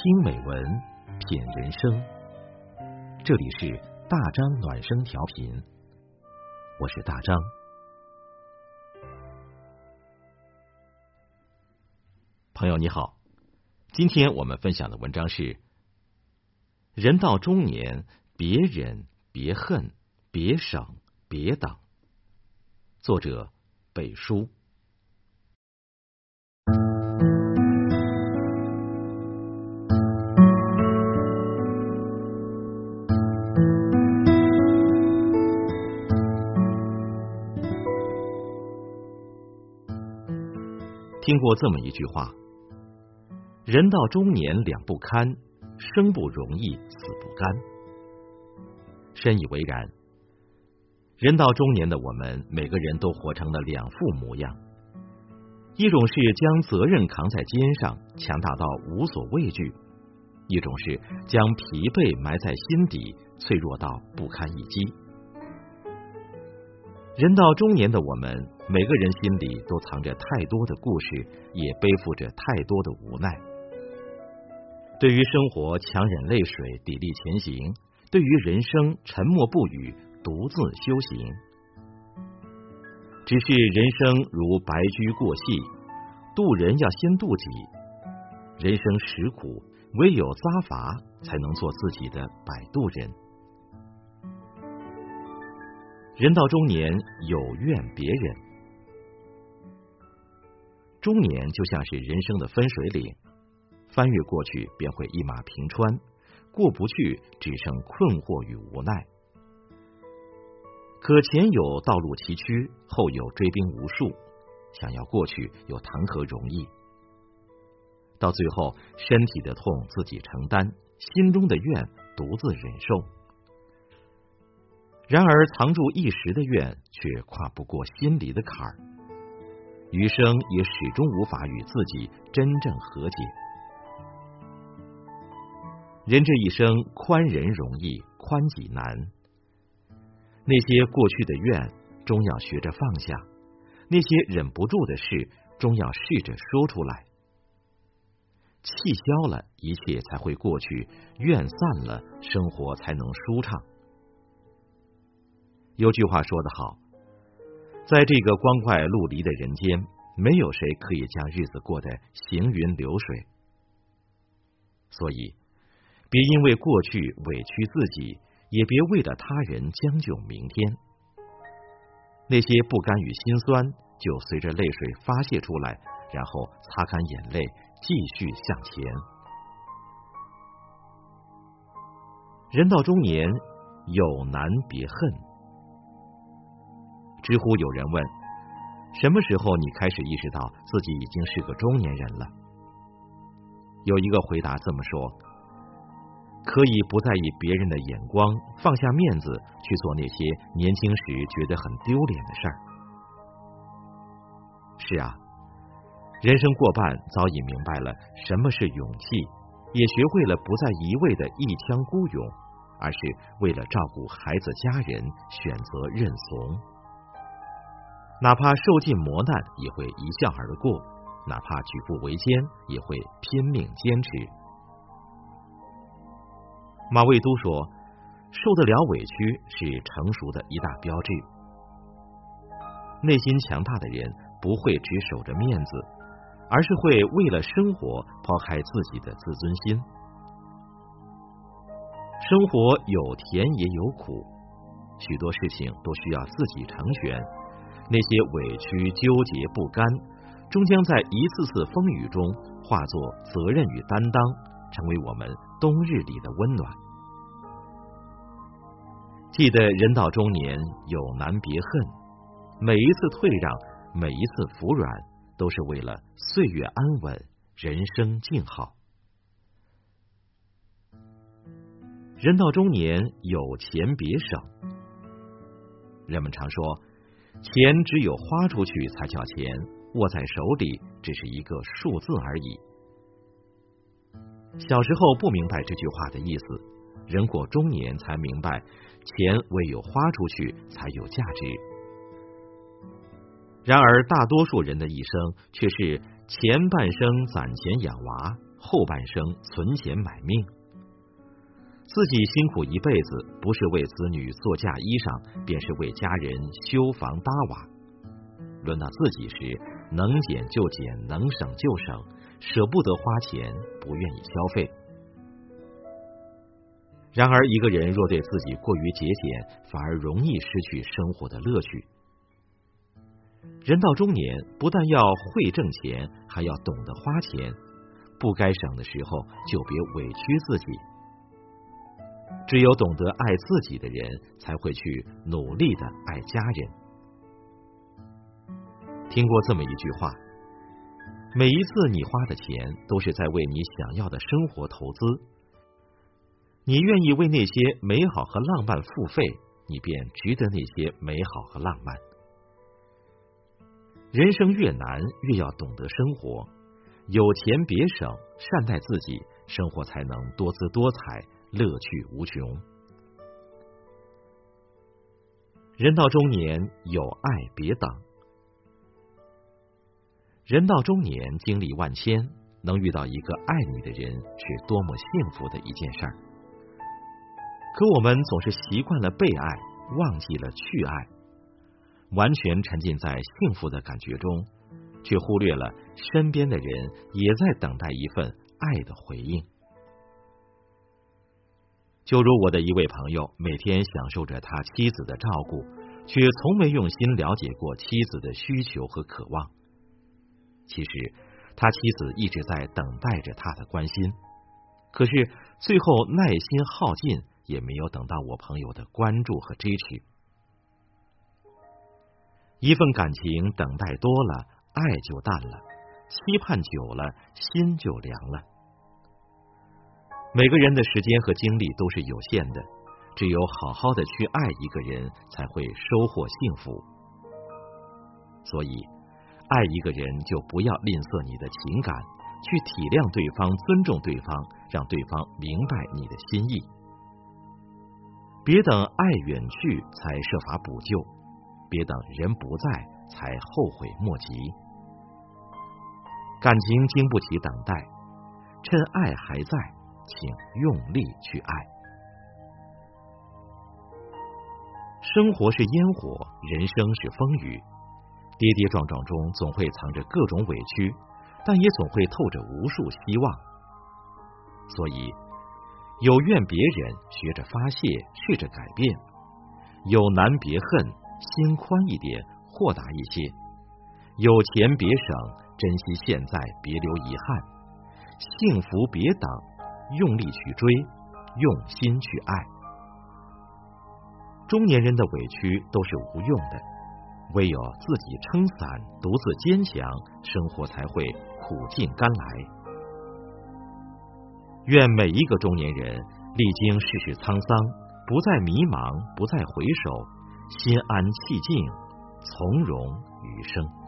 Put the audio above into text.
听美文，品人生。这里是大张暖声调频，我是大张。朋友你好，今天我们分享的文章是：人到中年，别忍，别恨，别省，别等。作者：北叔。听过这么一句话：“人到中年两不堪，生不容易，死不甘。”深以为然。人到中年的我们，每个人都活成了两副模样：一种是将责任扛在肩上，强大到无所畏惧；一种是将疲惫埋在心底，脆弱到不堪一击。人到中年的我们，每个人心里都藏着太多的故事，也背负着太多的无奈。对于生活强忍泪水，砥砺前行；对于人生沉默不语，独自修行。只是人生如白驹过隙，渡人要先渡己。人生实苦，唯有扎伐，才能做自己的摆渡人。人到中年，有怨别人。中年就像是人生的分水岭，翻越过去便会一马平川，过不去只剩困惑与无奈。可前有道路崎岖，后有追兵无数，想要过去又谈何容易？到最后，身体的痛自己承担，心中的怨独自忍受。然而，藏住一时的怨，却跨不过心里的坎儿，余生也始终无法与自己真正和解。人这一生，宽人容易，宽己难。那些过去的怨，终要学着放下；那些忍不住的事，终要试着说出来。气消了，一切才会过去；怨散了，生活才能舒畅。有句话说得好，在这个光怪陆离的人间，没有谁可以将日子过得行云流水。所以，别因为过去委屈自己，也别为了他人将就明天。那些不甘与心酸，就随着泪水发泄出来，然后擦干眼泪，继续向前。人到中年，有难别恨。知乎有人问：“什么时候你开始意识到自己已经是个中年人了？”有一个回答这么说：“可以不在意别人的眼光，放下面子去做那些年轻时觉得很丢脸的事儿。”是啊，人生过半，早已明白了什么是勇气，也学会了不再一味的一腔孤勇，而是为了照顾孩子家人，选择认怂。哪怕受尽磨难，也会一笑而过；哪怕举步维艰，也会拼命坚持。马未都说：“受得了委屈是成熟的一大标志。内心强大的人不会只守着面子，而是会为了生活抛开自己的自尊心。生活有甜也有苦，许多事情都需要自己成全。”那些委屈、纠结、不甘，终将在一次次风雨中化作责任与担当，成为我们冬日里的温暖。记得人到中年有难别恨，每一次退让，每一次服软，都是为了岁月安稳，人生静好。人到中年有钱别省，人们常说。钱只有花出去才叫钱，握在手里只是一个数字而已。小时候不明白这句话的意思，人过中年才明白，钱唯有花出去才有价值。然而，大多数人的一生却是前半生攒钱养娃，后半生存钱买命。自己辛苦一辈子，不是为子女做嫁衣裳，便是为家人修房搭瓦。轮到自己时，能减就减，能省就省，舍不得花钱，不愿意消费。然而，一个人若对自己过于节俭，反而容易失去生活的乐趣。人到中年，不但要会挣钱，还要懂得花钱。不该省的时候，就别委屈自己。只有懂得爱自己的人，才会去努力的爱家人。听过这么一句话：每一次你花的钱，都是在为你想要的生活投资。你愿意为那些美好和浪漫付费，你便值得那些美好和浪漫。人生越难，越要懂得生活。有钱别省，善待自己，生活才能多姿多彩，乐趣无穷。人到中年，有爱别等。人到中年，经历万千，能遇到一个爱你的人，是多么幸福的一件事儿。可我们总是习惯了被爱，忘记了去爱，完全沉浸在幸福的感觉中，却忽略了身边的人也在等待一份爱的回应。就如我的一位朋友，每天享受着他妻子的照顾，却从没用心了解过妻子的需求和渴望。其实，他妻子一直在等待着他的关心，可是最后耐心耗尽。也没有等到我朋友的关注和支持。一份感情等待多了，爱就淡了；期盼久了，心就凉了。每个人的时间和精力都是有限的，只有好好的去爱一个人，才会收获幸福。所以，爱一个人就不要吝啬你的情感，去体谅对方，尊重对方，让对方明白你的心意。别等爱远去才设法补救，别等人不在才后悔莫及。感情经不起等待，趁爱还在，请用力去爱。生活是烟火，人生是风雨，跌跌撞撞中总会藏着各种委屈，但也总会透着无数希望。所以。有怨别忍，学着发泄，试着改变；有难别恨，心宽一点，豁达一些；有钱别省，珍惜现在，别留遗憾；幸福别等，用力去追，用心去爱。中年人的委屈都是无用的，唯有自己撑伞，独自坚强，生活才会苦尽甘来。愿每一个中年人历经世事沧桑，不再迷茫，不再回首，心安气静，从容余生。